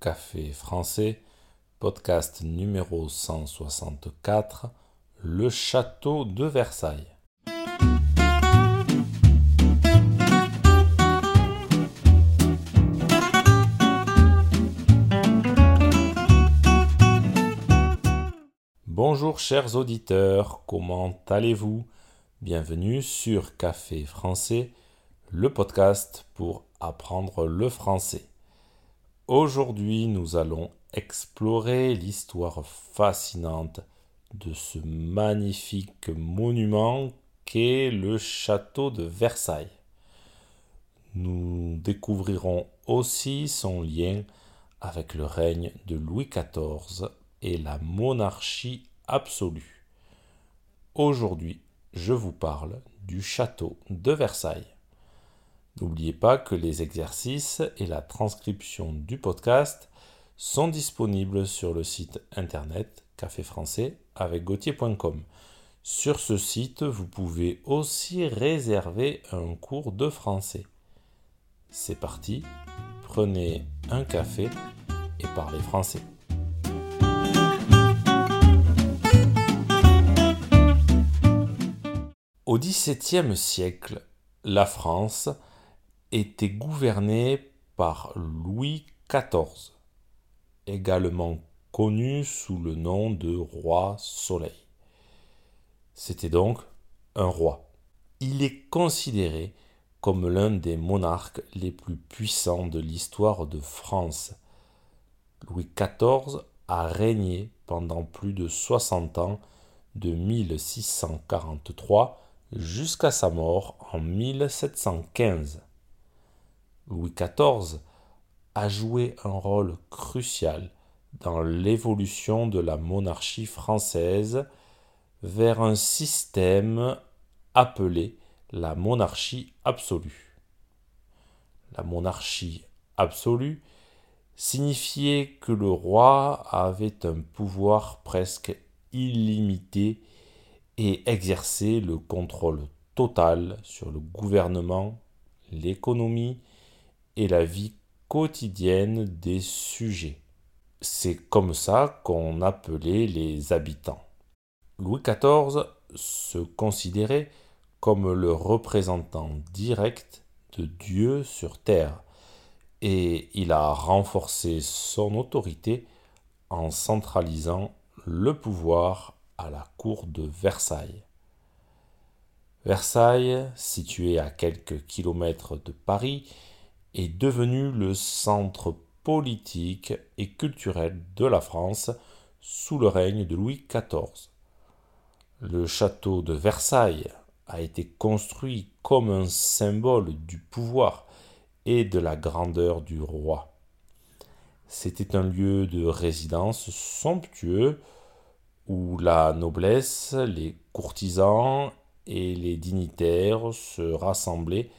Café français, podcast numéro 164, Le château de Versailles. Bonjour chers auditeurs, comment allez-vous? Bienvenue sur Café français, le podcast pour apprendre le français. Aujourd'hui, nous allons explorer l'histoire fascinante de ce magnifique monument qu'est le château de Versailles. Nous découvrirons aussi son lien avec le règne de Louis XIV et la monarchie absolue. Aujourd'hui, je vous parle du château de Versailles. N'oubliez pas que les exercices et la transcription du podcast sont disponibles sur le site internet café français avec gauthier.com. Sur ce site, vous pouvez aussi réserver un cours de français. C'est parti, prenez un café et parlez français. Au XVIIe siècle, la France était gouverné par Louis XIV, également connu sous le nom de roi Soleil. C'était donc un roi. Il est considéré comme l'un des monarques les plus puissants de l'histoire de France. Louis XIV a régné pendant plus de 60 ans, de 1643 jusqu'à sa mort en 1715. Louis XIV a joué un rôle crucial dans l'évolution de la monarchie française vers un système appelé la monarchie absolue. La monarchie absolue signifiait que le roi avait un pouvoir presque illimité et exerçait le contrôle total sur le gouvernement, l'économie la vie quotidienne des sujets. C'est comme ça qu'on appelait les habitants. Louis XIV se considérait comme le représentant direct de Dieu sur terre, et il a renforcé son autorité en centralisant le pouvoir à la cour de Versailles. Versailles, situé à quelques kilomètres de Paris, est devenu le centre politique et culturel de la France sous le règne de Louis XIV. Le château de Versailles a été construit comme un symbole du pouvoir et de la grandeur du roi. C'était un lieu de résidence somptueux où la noblesse, les courtisans et les dignitaires se rassemblaient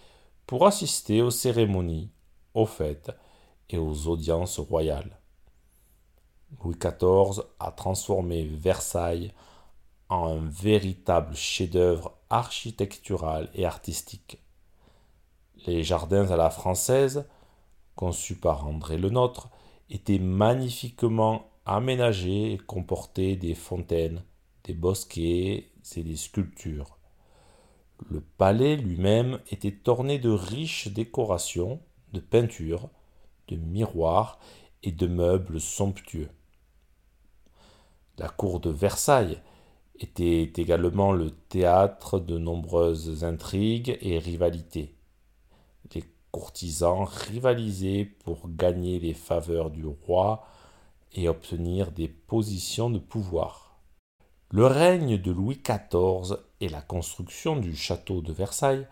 pour assister aux cérémonies, aux fêtes et aux audiences royales. Louis XIV a transformé Versailles en un véritable chef-d'œuvre architectural et artistique. Les jardins à la française, conçus par André Le Nôtre, étaient magnifiquement aménagés et comportaient des fontaines, des bosquets et des sculptures. Le palais lui-même était orné de riches décorations, de peintures, de miroirs et de meubles somptueux. La cour de Versailles était également le théâtre de nombreuses intrigues et rivalités. Les courtisans rivalisaient pour gagner les faveurs du roi et obtenir des positions de pouvoir. Le règne de Louis XIV et la construction du château de Versailles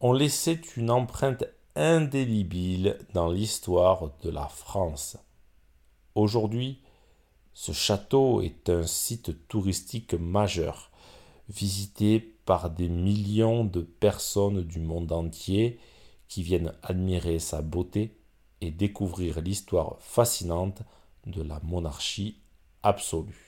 ont laissé une empreinte indélébile dans l'histoire de la France. Aujourd'hui, ce château est un site touristique majeur, visité par des millions de personnes du monde entier qui viennent admirer sa beauté et découvrir l'histoire fascinante de la monarchie absolue.